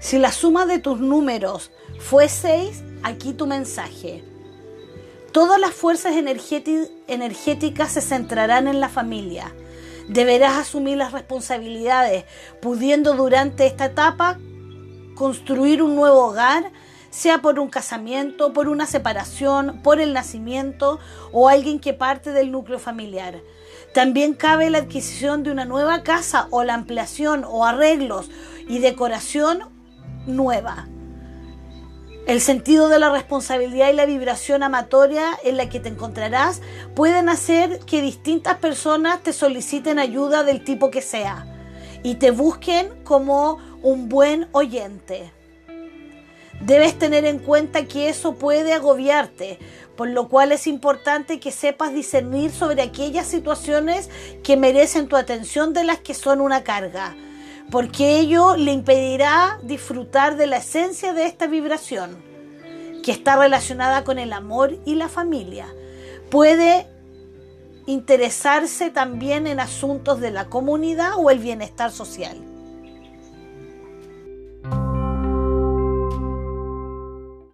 Si la suma de tus números fue 6, aquí tu mensaje. Todas las fuerzas energéticas se centrarán en la familia. Deberás asumir las responsabilidades, pudiendo durante esta etapa construir un nuevo hogar, sea por un casamiento, por una separación, por el nacimiento o alguien que parte del núcleo familiar. También cabe la adquisición de una nueva casa o la ampliación o arreglos y decoración nueva. El sentido de la responsabilidad y la vibración amatoria en la que te encontrarás pueden hacer que distintas personas te soliciten ayuda del tipo que sea y te busquen como un buen oyente. Debes tener en cuenta que eso puede agobiarte, por lo cual es importante que sepas discernir sobre aquellas situaciones que merecen tu atención de las que son una carga porque ello le impedirá disfrutar de la esencia de esta vibración, que está relacionada con el amor y la familia. Puede interesarse también en asuntos de la comunidad o el bienestar social.